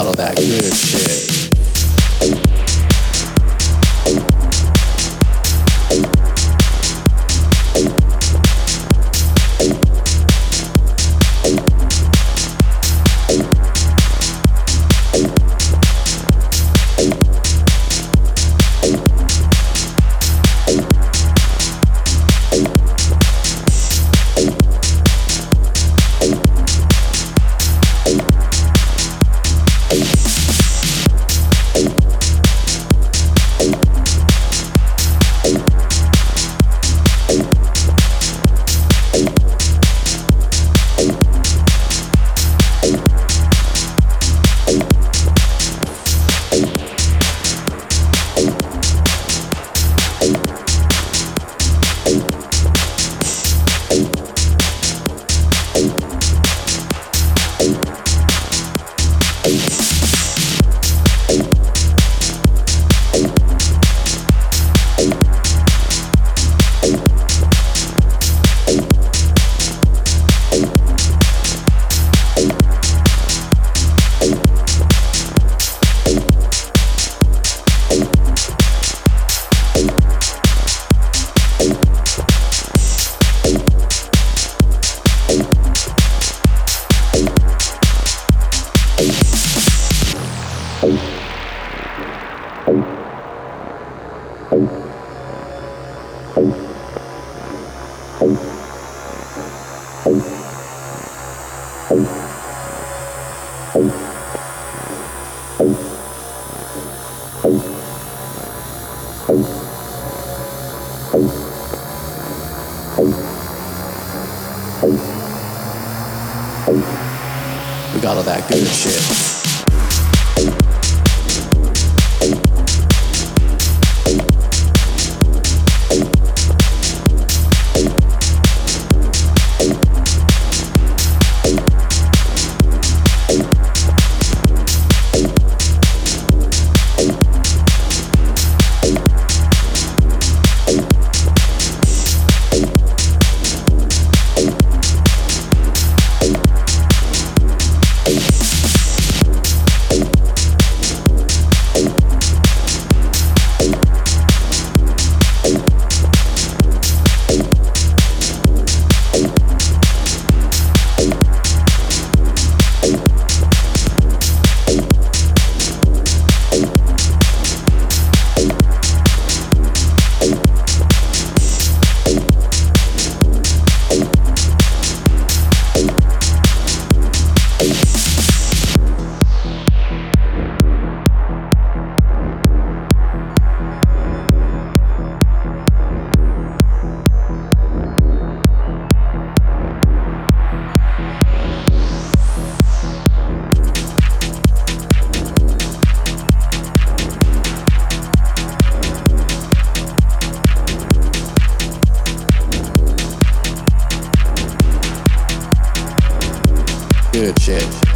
out all that good shit. We got all that good shit. Good shit.